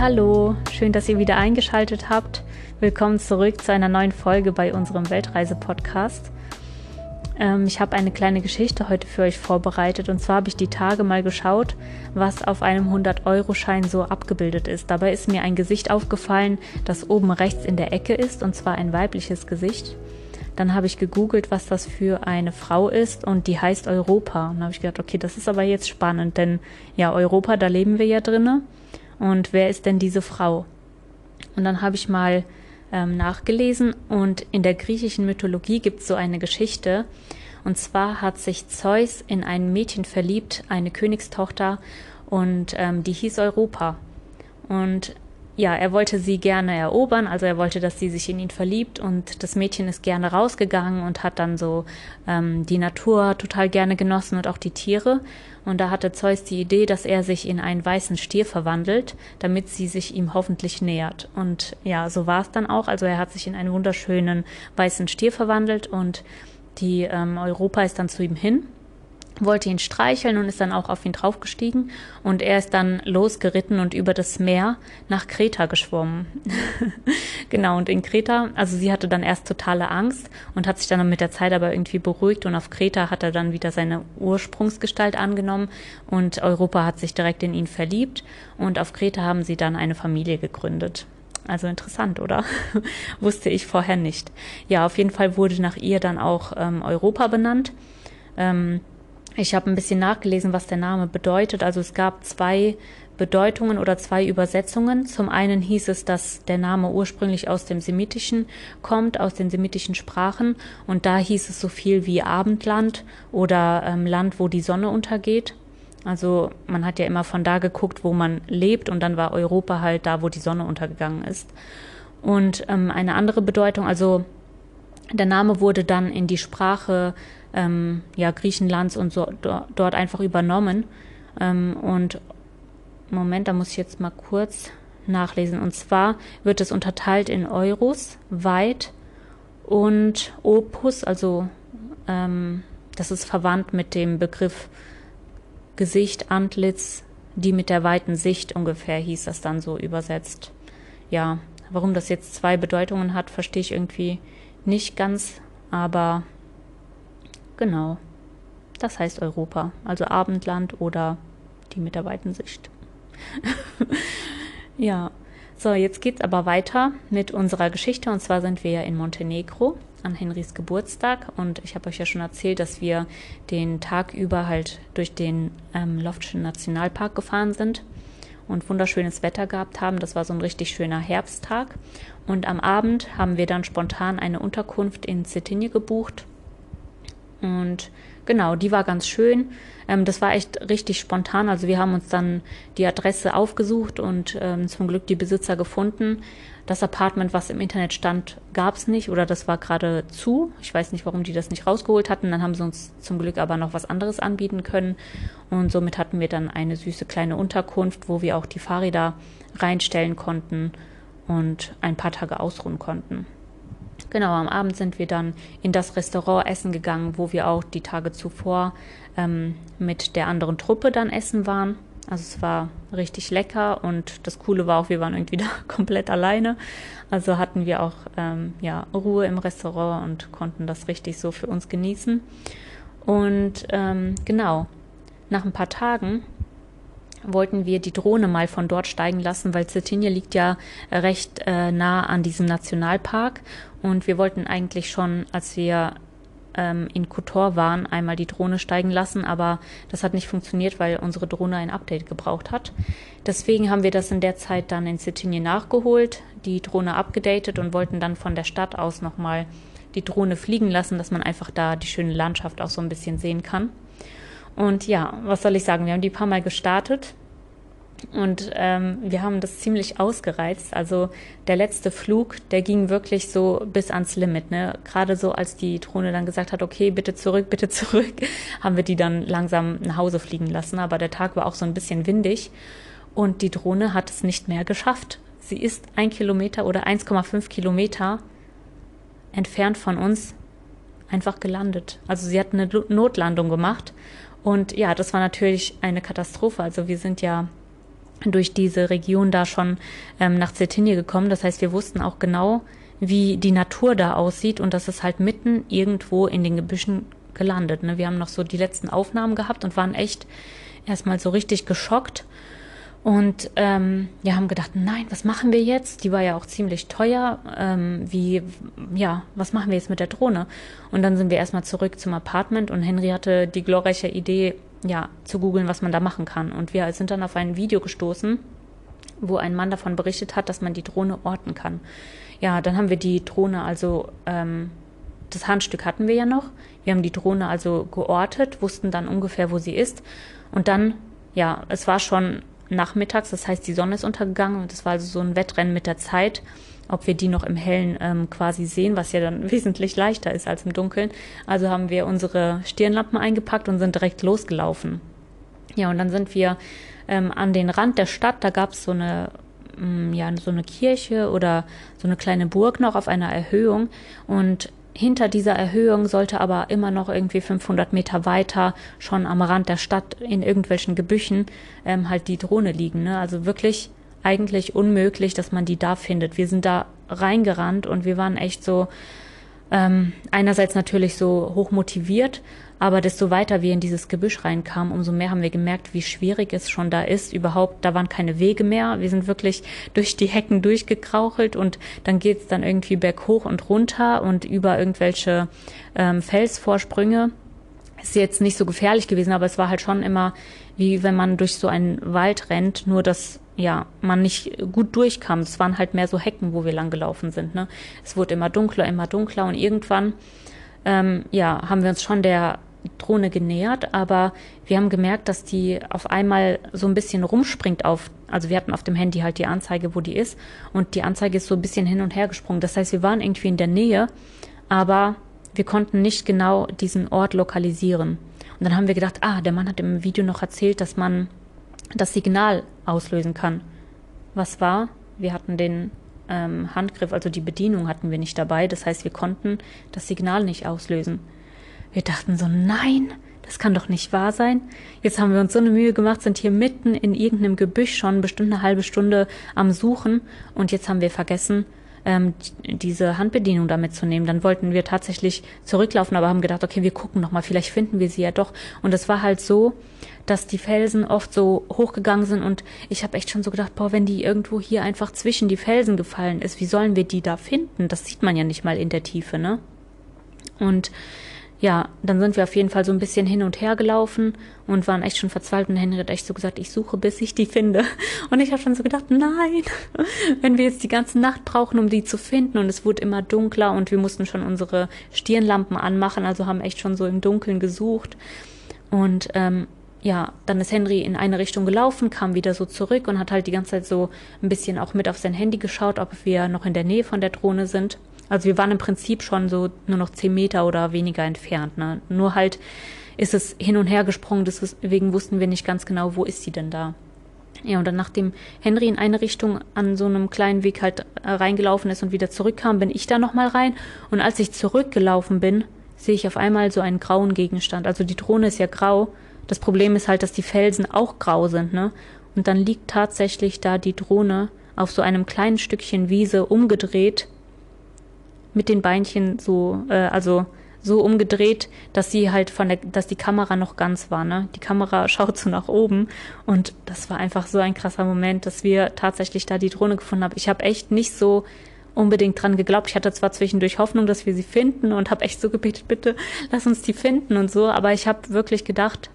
Hallo, schön, dass ihr wieder eingeschaltet habt. Willkommen zurück zu einer neuen Folge bei unserem Weltreise-Podcast. Ähm, ich habe eine kleine Geschichte heute für euch vorbereitet und zwar habe ich die Tage mal geschaut, was auf einem 100-Euro-Schein so abgebildet ist. Dabei ist mir ein Gesicht aufgefallen, das oben rechts in der Ecke ist und zwar ein weibliches Gesicht. Dann habe ich gegoogelt, was das für eine Frau ist und die heißt Europa. Und habe ich gedacht, okay, das ist aber jetzt spannend, denn ja, Europa, da leben wir ja drinne. Und wer ist denn diese Frau? Und dann habe ich mal ähm, nachgelesen und in der griechischen Mythologie gibt es so eine Geschichte. Und zwar hat sich Zeus in ein Mädchen verliebt, eine Königstochter, und ähm, die hieß Europa. Und ja, er wollte sie gerne erobern, also er wollte, dass sie sich in ihn verliebt und das Mädchen ist gerne rausgegangen und hat dann so ähm, die Natur total gerne genossen und auch die Tiere. Und da hatte Zeus die Idee, dass er sich in einen weißen Stier verwandelt, damit sie sich ihm hoffentlich nähert. Und ja, so war es dann auch. Also er hat sich in einen wunderschönen weißen Stier verwandelt und die ähm, Europa ist dann zu ihm hin wollte ihn streicheln und ist dann auch auf ihn draufgestiegen und er ist dann losgeritten und über das Meer nach Kreta geschwommen. genau, und in Kreta, also sie hatte dann erst totale Angst und hat sich dann mit der Zeit aber irgendwie beruhigt und auf Kreta hat er dann wieder seine Ursprungsgestalt angenommen und Europa hat sich direkt in ihn verliebt und auf Kreta haben sie dann eine Familie gegründet. Also interessant, oder? Wusste ich vorher nicht. Ja, auf jeden Fall wurde nach ihr dann auch ähm, Europa benannt. Ähm, ich habe ein bisschen nachgelesen, was der Name bedeutet. Also es gab zwei Bedeutungen oder zwei Übersetzungen. Zum einen hieß es, dass der Name ursprünglich aus dem Semitischen kommt, aus den semitischen Sprachen. Und da hieß es so viel wie Abendland oder ähm, Land, wo die Sonne untergeht. Also man hat ja immer von da geguckt, wo man lebt und dann war Europa halt da, wo die Sonne untergegangen ist. Und ähm, eine andere Bedeutung, also der Name wurde dann in die Sprache ähm, ja, Griechenlands und so do, dort einfach übernommen. Ähm, und Moment, da muss ich jetzt mal kurz nachlesen. Und zwar wird es unterteilt in Euros, Weit und Opus, also ähm, das ist verwandt mit dem Begriff Gesicht, Antlitz, die mit der weiten Sicht ungefähr hieß das dann so übersetzt. Ja, warum das jetzt zwei Bedeutungen hat, verstehe ich irgendwie nicht ganz, aber Genau. Das heißt Europa, also Abendland oder die mit der weiten Sicht. ja. So, jetzt geht's aber weiter mit unserer Geschichte und zwar sind wir ja in Montenegro an Henrys Geburtstag und ich habe euch ja schon erzählt, dass wir den Tag über halt durch den ähm, Loftschen Nationalpark gefahren sind und wunderschönes Wetter gehabt haben. Das war so ein richtig schöner Herbsttag und am Abend haben wir dann spontan eine Unterkunft in Cetinje gebucht und genau, die war ganz schön. Ähm, das war echt richtig spontan. Also wir haben uns dann die Adresse aufgesucht und ähm, zum Glück die Besitzer gefunden. Das Apartment, was im Internet stand, gab es nicht oder das war gerade zu. Ich weiß nicht, warum die das nicht rausgeholt hatten. Dann haben sie uns zum Glück aber noch was anderes anbieten können. Und somit hatten wir dann eine süße kleine Unterkunft, wo wir auch die Fahrräder reinstellen konnten und ein paar Tage ausruhen konnten. Genau, am Abend sind wir dann in das Restaurant essen gegangen, wo wir auch die Tage zuvor ähm, mit der anderen Truppe dann essen waren. Also es war richtig lecker und das Coole war auch, wir waren irgendwie da komplett alleine. Also hatten wir auch ähm, ja, Ruhe im Restaurant und konnten das richtig so für uns genießen. Und ähm, genau, nach ein paar Tagen wollten wir die Drohne mal von dort steigen lassen, weil Cetinje liegt ja recht äh, nah an diesem Nationalpark und wir wollten eigentlich schon, als wir ähm, in Kotor waren, einmal die Drohne steigen lassen, aber das hat nicht funktioniert, weil unsere Drohne ein Update gebraucht hat. Deswegen haben wir das in der Zeit dann in Cetinje nachgeholt, die Drohne abgedatet und wollten dann von der Stadt aus nochmal die Drohne fliegen lassen, dass man einfach da die schöne Landschaft auch so ein bisschen sehen kann. Und ja, was soll ich sagen? Wir haben die paar Mal gestartet und ähm, wir haben das ziemlich ausgereizt. Also der letzte Flug, der ging wirklich so bis ans Limit. Ne? Gerade so, als die Drohne dann gesagt hat, okay, bitte zurück, bitte zurück, haben wir die dann langsam nach Hause fliegen lassen. Aber der Tag war auch so ein bisschen windig und die Drohne hat es nicht mehr geschafft. Sie ist ein Kilometer oder 1,5 Kilometer entfernt von uns einfach gelandet. Also sie hat eine Notlandung gemacht. Und ja, das war natürlich eine Katastrophe. Also wir sind ja durch diese Region da schon ähm, nach Cetinje gekommen. Das heißt, wir wussten auch genau, wie die Natur da aussieht und das ist halt mitten irgendwo in den Gebüschen gelandet. Ne? Wir haben noch so die letzten Aufnahmen gehabt und waren echt erstmal so richtig geschockt und ähm, ja, haben gedacht, nein, was machen wir jetzt? Die war ja auch ziemlich teuer. Ähm, wie, ja, was machen wir jetzt mit der Drohne? Und dann sind wir erstmal zurück zum Apartment und Henry hatte die glorreiche Idee, ja, zu googeln, was man da machen kann. Und wir sind dann auf ein Video gestoßen, wo ein Mann davon berichtet hat, dass man die Drohne orten kann. Ja, dann haben wir die Drohne also, ähm, das Handstück hatten wir ja noch. Wir haben die Drohne also geortet, wussten dann ungefähr, wo sie ist. Und dann, ja, es war schon nachmittags, das heißt, die Sonne ist untergegangen und es war also so ein Wettrennen mit der Zeit, ob wir die noch im Hellen ähm, quasi sehen, was ja dann wesentlich leichter ist als im Dunkeln. Also haben wir unsere Stirnlampen eingepackt und sind direkt losgelaufen. Ja, und dann sind wir ähm, an den Rand der Stadt, da gab es so eine mm, ja, so eine Kirche oder so eine kleine Burg noch auf einer Erhöhung und hinter dieser Erhöhung sollte aber immer noch irgendwie 500 Meter weiter schon am Rand der Stadt in irgendwelchen Gebüchen ähm, halt die Drohne liegen. Ne? Also wirklich eigentlich unmöglich, dass man die da findet. Wir sind da reingerannt und wir waren echt so ähm, einerseits natürlich so hoch motiviert, aber desto weiter wir in dieses Gebüsch reinkamen, umso mehr haben wir gemerkt, wie schwierig es schon da ist. Überhaupt, da waren keine Wege mehr. Wir sind wirklich durch die Hecken durchgekrauchelt und dann geht's dann irgendwie berghoch und runter und über irgendwelche ähm, Felsvorsprünge. Ist jetzt nicht so gefährlich gewesen, aber es war halt schon immer wie wenn man durch so einen Wald rennt, nur dass ja, man nicht gut durchkam. Es waren halt mehr so Hecken, wo wir lang gelaufen sind. Ne? Es wurde immer dunkler, immer dunkler und irgendwann ähm, ja, haben wir uns schon der Drohne genähert, aber wir haben gemerkt, dass die auf einmal so ein bisschen rumspringt auf, also wir hatten auf dem Handy halt die Anzeige, wo die ist und die Anzeige ist so ein bisschen hin und her gesprungen. Das heißt, wir waren irgendwie in der Nähe, aber wir konnten nicht genau diesen Ort lokalisieren. Und dann haben wir gedacht, ah, der Mann hat im Video noch erzählt, dass man das Signal auslösen kann. Was war? Wir hatten den ähm, Handgriff, also die Bedienung hatten wir nicht dabei. Das heißt, wir konnten das Signal nicht auslösen. Wir dachten so, nein, das kann doch nicht wahr sein. Jetzt haben wir uns so eine Mühe gemacht, sind hier mitten in irgendeinem Gebüsch schon bestimmt eine halbe Stunde am Suchen und jetzt haben wir vergessen, ähm, diese Handbedienung damit zu nehmen. Dann wollten wir tatsächlich zurücklaufen, aber haben gedacht, okay, wir gucken noch mal, vielleicht finden wir sie ja doch. Und es war halt so, dass die Felsen oft so hochgegangen sind und ich habe echt schon so gedacht, boah, wenn die irgendwo hier einfach zwischen die Felsen gefallen ist, wie sollen wir die da finden? Das sieht man ja nicht mal in der Tiefe, ne? Und ja, dann sind wir auf jeden Fall so ein bisschen hin und her gelaufen und waren echt schon verzweifelt und Henry hat echt so gesagt, ich suche, bis ich die finde. Und ich habe schon so gedacht, nein, wenn wir jetzt die ganze Nacht brauchen, um die zu finden und es wurde immer dunkler und wir mussten schon unsere Stirnlampen anmachen, also haben echt schon so im Dunkeln gesucht. Und ähm, ja, dann ist Henry in eine Richtung gelaufen, kam wieder so zurück und hat halt die ganze Zeit so ein bisschen auch mit auf sein Handy geschaut, ob wir noch in der Nähe von der Drohne sind. Also wir waren im Prinzip schon so nur noch zehn Meter oder weniger entfernt. Ne? Nur halt ist es hin und her gesprungen, deswegen wussten wir nicht ganz genau, wo ist sie denn da. Ja, und dann nachdem Henry in eine Richtung an so einem kleinen Weg halt äh, reingelaufen ist und wieder zurückkam, bin ich da nochmal rein. Und als ich zurückgelaufen bin, sehe ich auf einmal so einen grauen Gegenstand. Also die Drohne ist ja grau. Das Problem ist halt, dass die Felsen auch grau sind, ne? Und dann liegt tatsächlich da die Drohne auf so einem kleinen Stückchen Wiese umgedreht mit den Beinchen so, äh, also so umgedreht, dass sie halt von der, dass die Kamera noch ganz war, ne? Die Kamera schaut so nach oben und das war einfach so ein krasser Moment, dass wir tatsächlich da die Drohne gefunden haben. Ich habe echt nicht so unbedingt dran geglaubt. Ich hatte zwar zwischendurch Hoffnung, dass wir sie finden und habe echt so gebetet, bitte lass uns die finden und so, aber ich habe wirklich gedacht,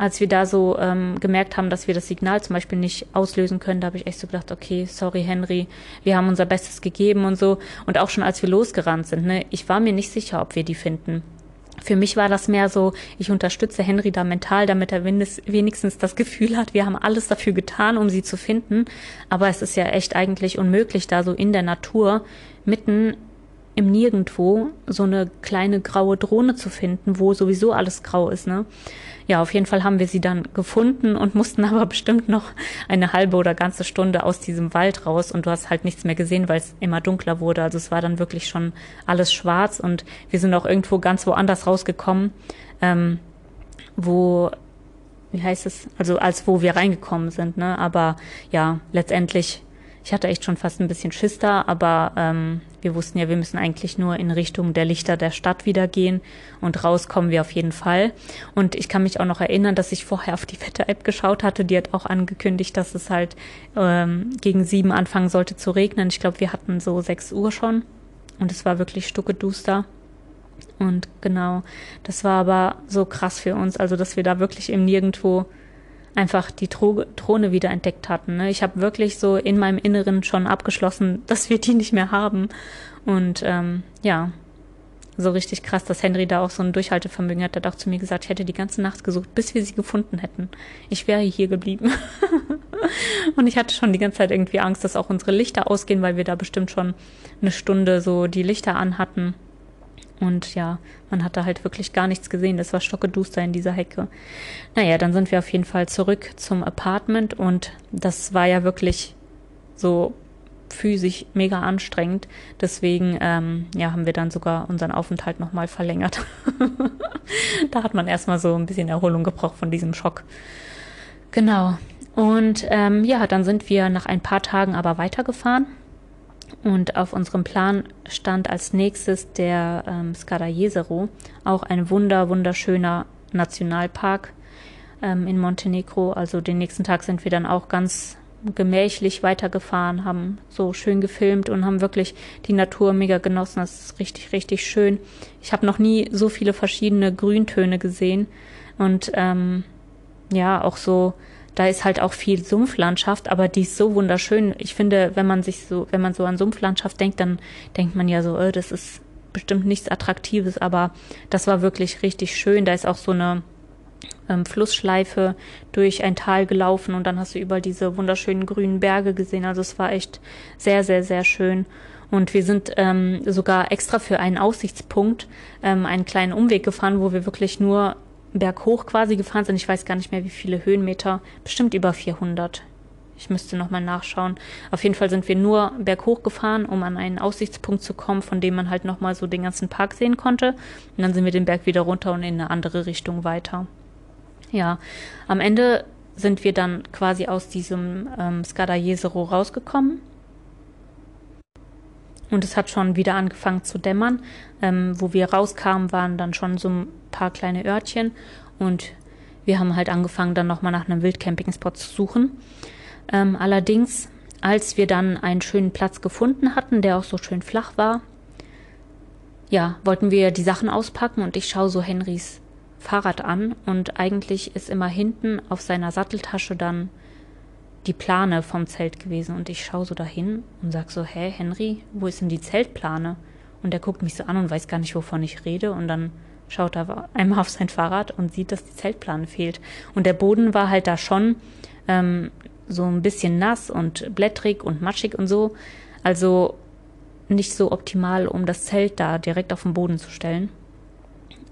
als wir da so ähm, gemerkt haben, dass wir das Signal zum Beispiel nicht auslösen können, da habe ich echt so gedacht, okay, sorry Henry, wir haben unser Bestes gegeben und so. Und auch schon als wir losgerannt sind, ne, ich war mir nicht sicher, ob wir die finden. Für mich war das mehr so, ich unterstütze Henry da mental, damit er wenigstens das Gefühl hat, wir haben alles dafür getan, um sie zu finden. Aber es ist ja echt eigentlich unmöglich, da so in der Natur mitten im Nirgendwo so eine kleine graue Drohne zu finden, wo sowieso alles grau ist, ne? Ja, auf jeden Fall haben wir sie dann gefunden und mussten aber bestimmt noch eine halbe oder ganze Stunde aus diesem Wald raus und du hast halt nichts mehr gesehen, weil es immer dunkler wurde. Also es war dann wirklich schon alles schwarz und wir sind auch irgendwo ganz woanders rausgekommen, ähm, wo wie heißt es, also als wo wir reingekommen sind, ne? Aber ja, letztendlich, ich hatte echt schon fast ein bisschen Schiss da, aber ähm, wir wussten ja, wir müssen eigentlich nur in Richtung der Lichter der Stadt wieder gehen und rauskommen wir auf jeden Fall. Und ich kann mich auch noch erinnern, dass ich vorher auf die Wetter-App geschaut hatte. Die hat auch angekündigt, dass es halt ähm, gegen sieben anfangen sollte zu regnen. Ich glaube, wir hatten so sechs Uhr schon und es war wirklich stuckeduster. Und genau, das war aber so krass für uns, also dass wir da wirklich im Nirgendwo einfach die Tro Drohne wieder entdeckt hatten. Ne? Ich habe wirklich so in meinem Inneren schon abgeschlossen, dass wir die nicht mehr haben. Und ähm, ja, so richtig krass, dass Henry da auch so ein Durchhaltevermögen hat. Er hat auch zu mir gesagt, ich hätte die ganze Nacht gesucht, bis wir sie gefunden hätten. Ich wäre hier geblieben. und ich hatte schon die ganze Zeit irgendwie Angst, dass auch unsere Lichter ausgehen, weil wir da bestimmt schon eine Stunde so die Lichter an hatten. Und ja, man hatte halt wirklich gar nichts gesehen. Das war stockeduster in dieser Hecke. Naja, dann sind wir auf jeden Fall zurück zum Apartment und das war ja wirklich so physisch mega anstrengend. Deswegen ähm, ja, haben wir dann sogar unseren Aufenthalt nochmal verlängert. da hat man erstmal so ein bisschen Erholung gebraucht von diesem Schock. Genau. Und ähm, ja, dann sind wir nach ein paar Tagen aber weitergefahren und auf unserem Plan stand als nächstes der ähm, Scarajezero, auch ein wunder, wunderschöner Nationalpark ähm, in Montenegro. Also den nächsten Tag sind wir dann auch ganz gemächlich weitergefahren, haben so schön gefilmt und haben wirklich die Natur mega genossen. Das ist richtig, richtig schön. Ich habe noch nie so viele verschiedene Grüntöne gesehen und ähm, ja, auch so da ist halt auch viel Sumpflandschaft, aber die ist so wunderschön. Ich finde, wenn man sich so, wenn man so an Sumpflandschaft denkt, dann denkt man ja so, oh, das ist bestimmt nichts Attraktives, aber das war wirklich richtig schön. Da ist auch so eine ähm, Flussschleife durch ein Tal gelaufen und dann hast du überall diese wunderschönen grünen Berge gesehen. Also es war echt sehr, sehr, sehr schön. Und wir sind ähm, sogar extra für einen Aussichtspunkt ähm, einen kleinen Umweg gefahren, wo wir wirklich nur berghoch quasi gefahren sind. Ich weiß gar nicht mehr, wie viele Höhenmeter. Bestimmt über 400. Ich müsste nochmal nachschauen. Auf jeden Fall sind wir nur berghoch gefahren, um an einen Aussichtspunkt zu kommen, von dem man halt nochmal so den ganzen Park sehen konnte. Und dann sind wir den Berg wieder runter und in eine andere Richtung weiter. Ja, am Ende sind wir dann quasi aus diesem ähm, Skadajezero rausgekommen und es hat schon wieder angefangen zu dämmern. Ähm, wo wir rauskamen, waren dann schon so paar kleine Örtchen. Und wir haben halt angefangen, dann nochmal nach einem Wildcampingspot zu suchen. Ähm, allerdings, als wir dann einen schönen Platz gefunden hatten, der auch so schön flach war, ja, wollten wir die Sachen auspacken und ich schaue so Henrys Fahrrad an und eigentlich ist immer hinten auf seiner Satteltasche dann die Plane vom Zelt gewesen und ich schaue so dahin und sag so, hä, Henry, wo ist denn die Zeltplane? Und er guckt mich so an und weiß gar nicht, wovon ich rede und dann schaut er einmal auf sein Fahrrad und sieht, dass die Zeltplane fehlt. Und der Boden war halt da schon ähm, so ein bisschen nass und blättrig und matschig und so. Also nicht so optimal, um das Zelt da direkt auf den Boden zu stellen.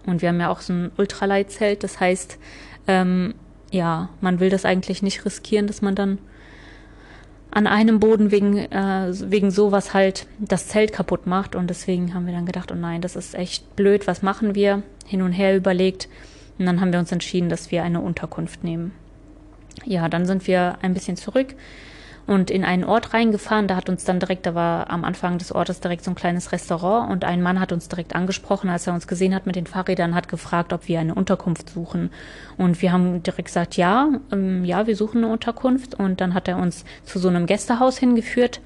Und wir haben ja auch so ein Ultraleitzelt, das heißt, ähm, ja, man will das eigentlich nicht riskieren, dass man dann an einem Boden wegen, äh, wegen sowas halt das Zelt kaputt macht. Und deswegen haben wir dann gedacht, oh nein, das ist echt blöd, was machen wir? Hin und her überlegt. Und dann haben wir uns entschieden, dass wir eine Unterkunft nehmen. Ja, dann sind wir ein bisschen zurück und in einen Ort reingefahren. Da hat uns dann direkt, da war am Anfang des Ortes direkt so ein kleines Restaurant und ein Mann hat uns direkt angesprochen, als er uns gesehen hat mit den Fahrrädern, hat gefragt, ob wir eine Unterkunft suchen. Und wir haben direkt gesagt, ja, ähm, ja, wir suchen eine Unterkunft. Und dann hat er uns zu so einem Gästehaus hingeführt.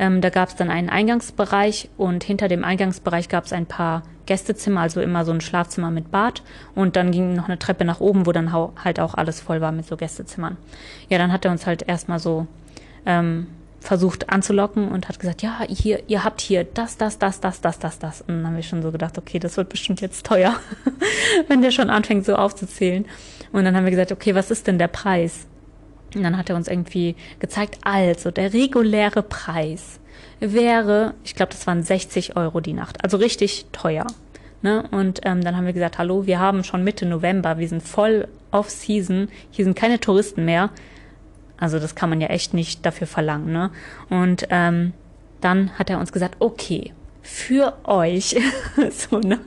Ähm, da gab es dann einen Eingangsbereich und hinter dem Eingangsbereich gab es ein paar Gästezimmer, also immer so ein Schlafzimmer mit Bad und dann ging noch eine Treppe nach oben, wo dann halt auch alles voll war mit so Gästezimmern. Ja, dann hat er uns halt erstmal so ähm, versucht anzulocken und hat gesagt, ja, hier, ihr habt hier das, das, das, das, das, das, das. Und dann haben wir schon so gedacht, okay, das wird bestimmt jetzt teuer, wenn der schon anfängt so aufzuzählen. Und dann haben wir gesagt, okay, was ist denn der Preis? Und dann hat er uns irgendwie gezeigt, also der reguläre Preis wäre, ich glaube, das waren 60 Euro die Nacht, also richtig teuer. Ne? Und ähm, dann haben wir gesagt, hallo, wir haben schon Mitte November, wir sind voll off-season, hier sind keine Touristen mehr also das kann man ja echt nicht dafür verlangen. Ne? Und ähm, dann hat er uns gesagt, okay, für euch, so, ne?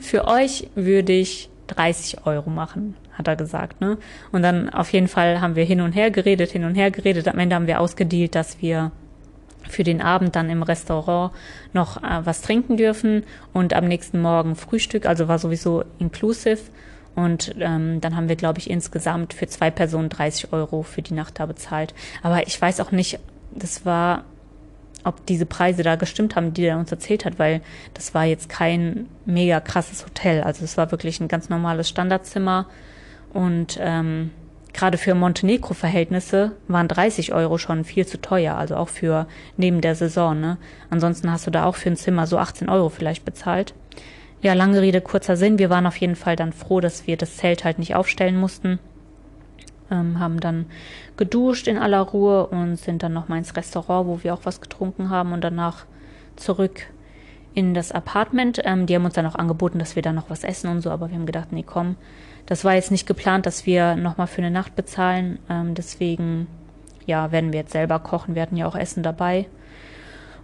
für euch würde ich 30 Euro machen. hat er gesagt. Ne? Und dann auf jeden Fall haben wir hin und her geredet, hin und her geredet. Am Ende haben wir ausgedealt, dass wir für den Abend dann im Restaurant noch äh, was trinken dürfen und am nächsten Morgen Frühstück, also war sowieso inclusive. Und ähm, dann haben wir, glaube ich, insgesamt für zwei Personen 30 Euro für die Nacht da bezahlt. Aber ich weiß auch nicht, das war, ob diese Preise da gestimmt haben, die er uns erzählt hat, weil das war jetzt kein mega krasses Hotel. Also es war wirklich ein ganz normales Standardzimmer und ähm, gerade für Montenegro-Verhältnisse waren 30 Euro schon viel zu teuer, also auch für neben der Saison. Ne? Ansonsten hast du da auch für ein Zimmer so 18 Euro vielleicht bezahlt. Ja, lange Rede, kurzer Sinn. Wir waren auf jeden Fall dann froh, dass wir das Zelt halt nicht aufstellen mussten. Ähm, haben dann geduscht in aller Ruhe und sind dann nochmal ins Restaurant, wo wir auch was getrunken haben und danach zurück in das Apartment. Ähm, die haben uns dann auch angeboten, dass wir da noch was essen und so, aber wir haben gedacht, nee, komm, das war jetzt nicht geplant, dass wir nochmal für eine Nacht bezahlen. Ähm, deswegen, ja, werden wir jetzt selber kochen. Wir hatten ja auch Essen dabei.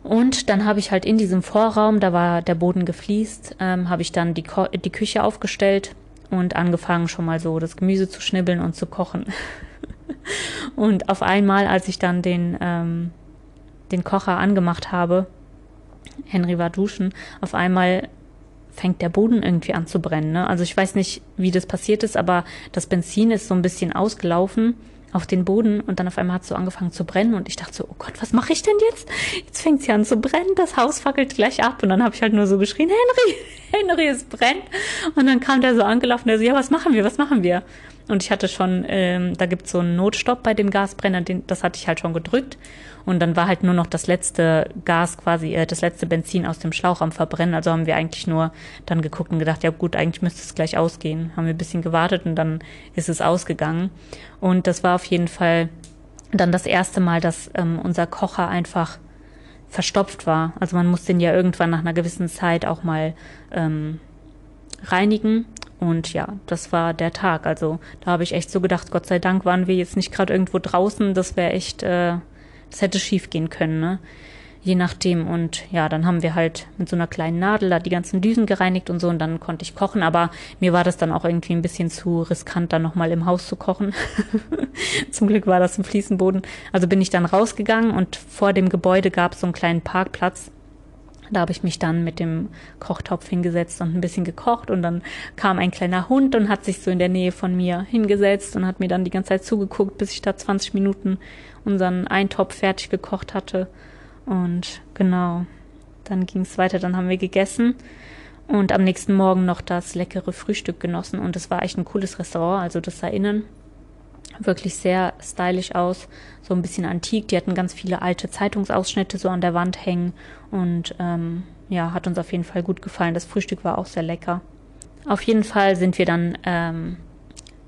Und dann habe ich halt in diesem Vorraum, da war der Boden gefliest, ähm, habe ich dann die, Ko die Küche aufgestellt und angefangen schon mal so das Gemüse zu schnibbeln und zu kochen. und auf einmal, als ich dann den, ähm, den Kocher angemacht habe, Henry war duschen, auf einmal fängt der Boden irgendwie an zu brennen. Ne? Also ich weiß nicht, wie das passiert ist, aber das Benzin ist so ein bisschen ausgelaufen auf den Boden und dann auf einmal hat es so angefangen zu brennen und ich dachte so, oh Gott, was mache ich denn jetzt? Jetzt fängt sie an zu brennen, das Haus fackelt gleich ab und dann habe ich halt nur so geschrien, Henry, Henry, es brennt und dann kam der so angelaufen, der so, ja, was machen wir, was machen wir? Und ich hatte schon, ähm, da gibt's so einen Notstopp bei dem Gasbrenner, den, das hatte ich halt schon gedrückt. Und dann war halt nur noch das letzte Gas quasi, äh, das letzte Benzin aus dem Schlauch am Verbrennen. Also haben wir eigentlich nur dann geguckt und gedacht, ja gut, eigentlich müsste es gleich ausgehen. Haben wir ein bisschen gewartet und dann ist es ausgegangen. Und das war auf jeden Fall dann das erste Mal, dass ähm, unser Kocher einfach verstopft war. Also man muss den ja irgendwann nach einer gewissen Zeit auch mal ähm, reinigen. Und ja, das war der Tag. Also da habe ich echt so gedacht, Gott sei Dank waren wir jetzt nicht gerade irgendwo draußen. Das wäre echt, äh, das hätte schief gehen können, ne? Je nachdem. Und ja, dann haben wir halt mit so einer kleinen Nadel da die ganzen Düsen gereinigt und so und dann konnte ich kochen. Aber mir war das dann auch irgendwie ein bisschen zu riskant, da nochmal im Haus zu kochen. Zum Glück war das im Fliesenboden. Also bin ich dann rausgegangen und vor dem Gebäude gab es so einen kleinen Parkplatz da habe ich mich dann mit dem Kochtopf hingesetzt und ein bisschen gekocht und dann kam ein kleiner Hund und hat sich so in der Nähe von mir hingesetzt und hat mir dann die ganze Zeit zugeguckt, bis ich da 20 Minuten unseren Eintopf fertig gekocht hatte. Und genau, dann ging es weiter, dann haben wir gegessen und am nächsten Morgen noch das leckere Frühstück genossen und es war echt ein cooles Restaurant, also das da innen wirklich sehr stylisch aus, so ein bisschen antik. Die hatten ganz viele alte Zeitungsausschnitte so an der Wand hängen und ähm, ja, hat uns auf jeden Fall gut gefallen. Das Frühstück war auch sehr lecker. Auf jeden Fall sind wir dann, ähm,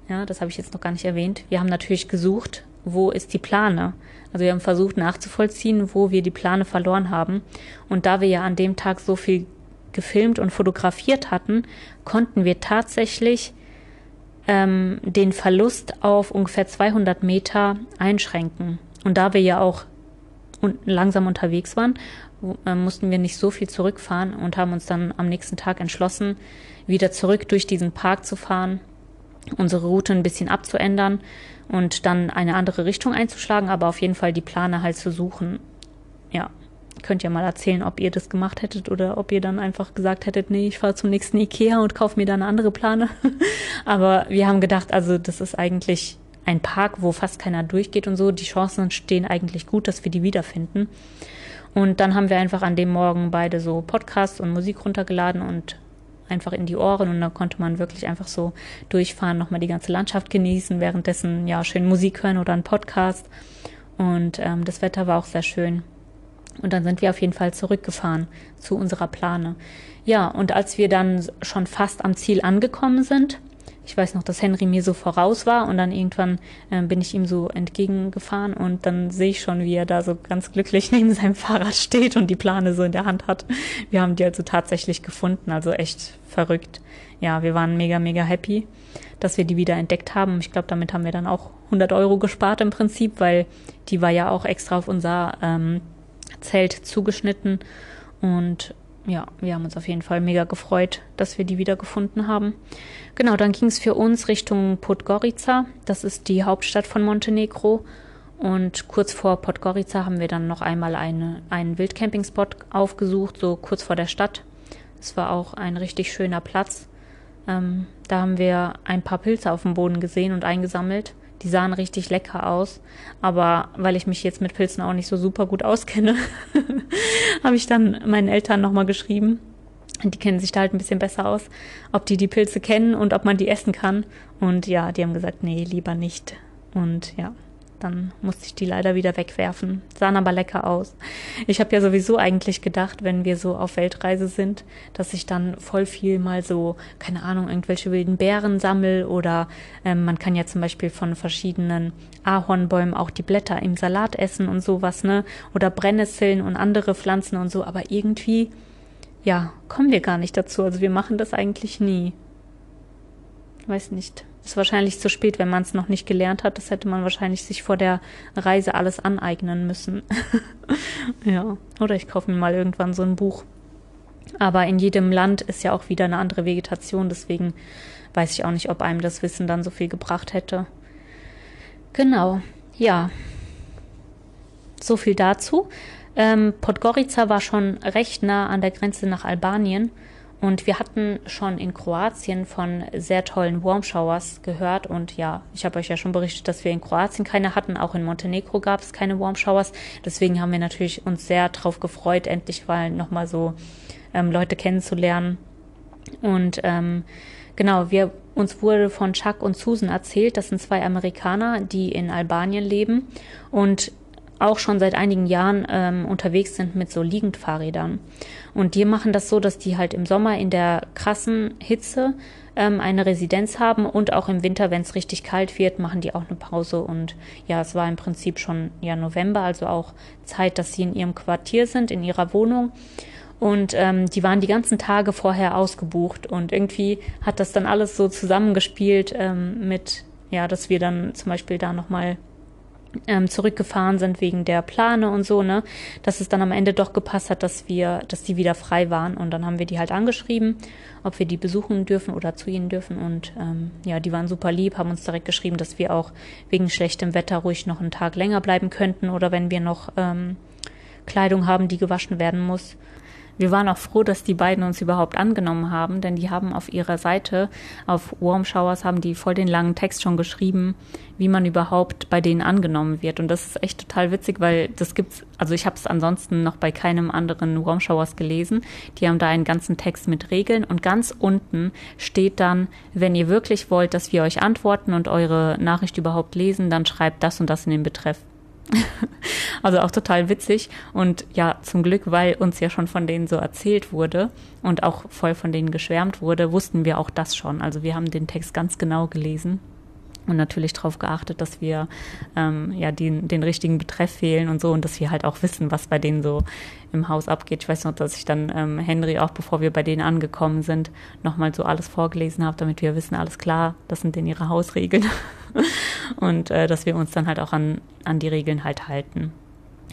ja, das habe ich jetzt noch gar nicht erwähnt. Wir haben natürlich gesucht, wo ist die Plane? Also wir haben versucht nachzuvollziehen, wo wir die Plane verloren haben. Und da wir ja an dem Tag so viel gefilmt und fotografiert hatten, konnten wir tatsächlich ähm, den Verlust auf ungefähr 200 Meter einschränken. Und da wir ja auch un langsam unterwegs waren, äh, mussten wir nicht so viel zurückfahren und haben uns dann am nächsten Tag entschlossen, wieder zurück durch diesen Park zu fahren, unsere Route ein bisschen abzuändern und dann eine andere Richtung einzuschlagen, aber auf jeden Fall die Plane halt zu suchen. Ja, könnt ihr mal erzählen, ob ihr das gemacht hättet oder ob ihr dann einfach gesagt hättet, nee, ich fahre zum nächsten Ikea und kaufe mir da eine andere Plane. Aber wir haben gedacht, also das ist eigentlich ein Park, wo fast keiner durchgeht und so. Die Chancen stehen eigentlich gut, dass wir die wiederfinden. Und dann haben wir einfach an dem Morgen beide so Podcasts und Musik runtergeladen und einfach in die Ohren und da konnte man wirklich einfach so durchfahren, nochmal die ganze Landschaft genießen, währenddessen ja schön Musik hören oder einen Podcast. Und ähm, das Wetter war auch sehr schön. Und dann sind wir auf jeden Fall zurückgefahren zu unserer Plane. Ja, und als wir dann schon fast am Ziel angekommen sind, ich weiß noch, dass Henry mir so voraus war und dann irgendwann äh, bin ich ihm so entgegengefahren und dann sehe ich schon, wie er da so ganz glücklich neben seinem Fahrrad steht und die Plane so in der Hand hat. Wir haben die also tatsächlich gefunden, also echt verrückt. Ja, wir waren mega, mega happy, dass wir die wieder entdeckt haben. Ich glaube, damit haben wir dann auch 100 Euro gespart im Prinzip, weil die war ja auch extra auf unser ähm, Zelt zugeschnitten. Und ja, wir haben uns auf jeden Fall mega gefreut, dass wir die wiedergefunden haben. Genau, dann ging es für uns Richtung Podgorica. Das ist die Hauptstadt von Montenegro. Und kurz vor Podgorica haben wir dann noch einmal eine, einen Wildcampingspot aufgesucht, so kurz vor der Stadt. Es war auch ein richtig schöner Platz. Ähm, da haben wir ein paar Pilze auf dem Boden gesehen und eingesammelt. Die sahen richtig lecker aus. Aber weil ich mich jetzt mit Pilzen auch nicht so super gut auskenne, habe ich dann meinen Eltern nochmal geschrieben. Die kennen sich da halt ein bisschen besser aus, ob die die Pilze kennen und ob man die essen kann. Und ja, die haben gesagt, nee, lieber nicht. Und ja, dann musste ich die leider wieder wegwerfen. Sahen aber lecker aus. Ich habe ja sowieso eigentlich gedacht, wenn wir so auf Weltreise sind, dass ich dann voll viel mal so, keine Ahnung, irgendwelche wilden Beeren sammel oder ähm, man kann ja zum Beispiel von verschiedenen Ahornbäumen auch die Blätter im Salat essen und sowas, ne? Oder Brennnesseln und andere Pflanzen und so. Aber irgendwie, ja, kommen wir gar nicht dazu. Also wir machen das eigentlich nie. Weiß nicht. Ist wahrscheinlich zu spät, wenn man es noch nicht gelernt hat. Das hätte man wahrscheinlich sich vor der Reise alles aneignen müssen. ja, oder ich kaufe mir mal irgendwann so ein Buch. Aber in jedem Land ist ja auch wieder eine andere Vegetation, deswegen weiß ich auch nicht, ob einem das Wissen dann so viel gebracht hätte. Genau, ja. So viel dazu. Ähm, Podgorica war schon recht nah an der Grenze nach Albanien und wir hatten schon in Kroatien von sehr tollen Warm Showers gehört. Und ja, ich habe euch ja schon berichtet, dass wir in Kroatien keine hatten. Auch in Montenegro gab es keine Warm Showers. Deswegen haben wir natürlich uns sehr darauf gefreut, endlich mal nochmal so ähm, Leute kennenzulernen. Und ähm, genau, wir uns wurde von Chuck und Susan erzählt, das sind zwei Amerikaner, die in Albanien leben. Und auch schon seit einigen Jahren ähm, unterwegs sind mit so Liegendfahrrädern. Und die machen das so, dass die halt im Sommer in der krassen Hitze ähm, eine Residenz haben und auch im Winter, wenn es richtig kalt wird, machen die auch eine Pause. Und ja, es war im Prinzip schon ja November, also auch Zeit, dass sie in ihrem Quartier sind, in ihrer Wohnung. Und ähm, die waren die ganzen Tage vorher ausgebucht und irgendwie hat das dann alles so zusammengespielt ähm, mit, ja, dass wir dann zum Beispiel da nochmal ähm, zurückgefahren sind wegen der Plane und so, ne, dass es dann am Ende doch gepasst hat, dass wir, dass die wieder frei waren. Und dann haben wir die halt angeschrieben, ob wir die besuchen dürfen oder zu ihnen dürfen. Und ähm, ja, die waren super lieb, haben uns direkt geschrieben, dass wir auch wegen schlechtem Wetter ruhig noch einen Tag länger bleiben könnten oder wenn wir noch ähm, Kleidung haben, die gewaschen werden muss, wir waren auch froh, dass die beiden uns überhaupt angenommen haben, denn die haben auf ihrer Seite, auf Warm Showers, haben die voll den langen Text schon geschrieben, wie man überhaupt bei denen angenommen wird. Und das ist echt total witzig, weil das gibt's, also ich habe es ansonsten noch bei keinem anderen Warm Showers gelesen. Die haben da einen ganzen Text mit Regeln und ganz unten steht dann, wenn ihr wirklich wollt, dass wir euch antworten und eure Nachricht überhaupt lesen, dann schreibt das und das in den Betreff. also auch total witzig und ja, zum Glück, weil uns ja schon von denen so erzählt wurde und auch voll von denen geschwärmt wurde, wussten wir auch das schon. Also wir haben den Text ganz genau gelesen und natürlich darauf geachtet, dass wir ähm, ja den, den richtigen Betreff fehlen und so und dass wir halt auch wissen, was bei denen so im Haus abgeht. Ich weiß noch, dass ich dann ähm, Henry auch, bevor wir bei denen angekommen sind, nochmal so alles vorgelesen habe, damit wir wissen, alles klar, das sind denn ihre Hausregeln und äh, dass wir uns dann halt auch an, an die Regeln halt halten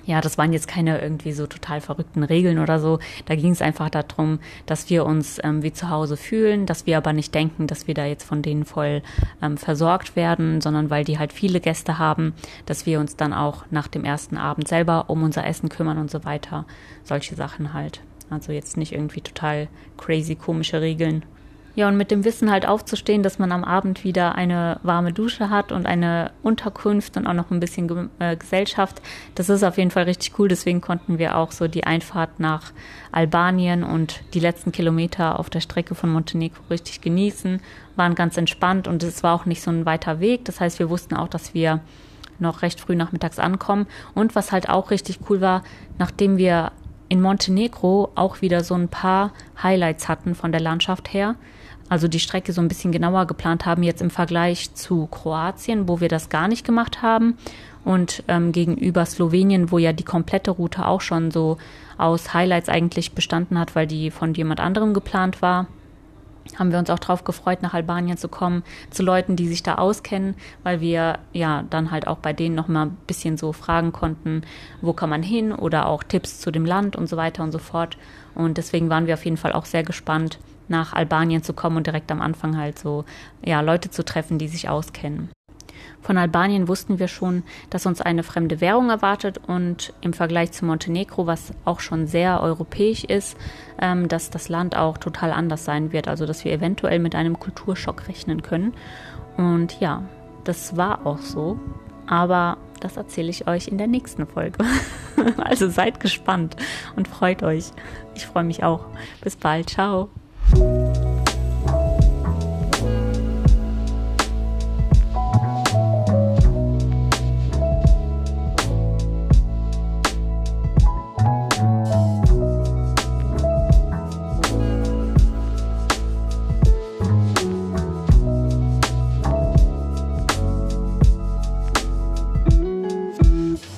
ja, das waren jetzt keine irgendwie so total verrückten Regeln oder so. Da ging es einfach darum, dass wir uns ähm, wie zu Hause fühlen, dass wir aber nicht denken, dass wir da jetzt von denen voll ähm, versorgt werden, sondern weil die halt viele Gäste haben, dass wir uns dann auch nach dem ersten Abend selber um unser Essen kümmern und so weiter. Solche Sachen halt. Also jetzt nicht irgendwie total crazy komische Regeln. Ja, und mit dem Wissen halt aufzustehen, dass man am Abend wieder eine warme Dusche hat und eine Unterkunft und auch noch ein bisschen äh, Gesellschaft, das ist auf jeden Fall richtig cool. Deswegen konnten wir auch so die Einfahrt nach Albanien und die letzten Kilometer auf der Strecke von Montenegro richtig genießen, waren ganz entspannt und es war auch nicht so ein weiter Weg. Das heißt, wir wussten auch, dass wir noch recht früh nachmittags ankommen. Und was halt auch richtig cool war, nachdem wir in Montenegro auch wieder so ein paar Highlights hatten von der Landschaft her, also die Strecke so ein bisschen genauer geplant haben, jetzt im Vergleich zu Kroatien, wo wir das gar nicht gemacht haben. Und ähm, gegenüber Slowenien, wo ja die komplette Route auch schon so aus Highlights eigentlich bestanden hat, weil die von jemand anderem geplant war. haben wir uns auch darauf gefreut, nach Albanien zu kommen, zu Leuten, die sich da auskennen, weil wir ja dann halt auch bei denen nochmal ein bisschen so fragen konnten, wo kann man hin oder auch Tipps zu dem Land und so weiter und so fort. Und deswegen waren wir auf jeden Fall auch sehr gespannt, nach Albanien zu kommen und direkt am Anfang halt so ja Leute zu treffen, die sich auskennen. Von Albanien wussten wir schon, dass uns eine fremde Währung erwartet und im Vergleich zu Montenegro, was auch schon sehr europäisch ist, ähm, dass das Land auch total anders sein wird. Also dass wir eventuell mit einem Kulturschock rechnen können. Und ja, das war auch so. Aber das erzähle ich euch in der nächsten Folge. also seid gespannt und freut euch. Ich freue mich auch. Bis bald. Ciao.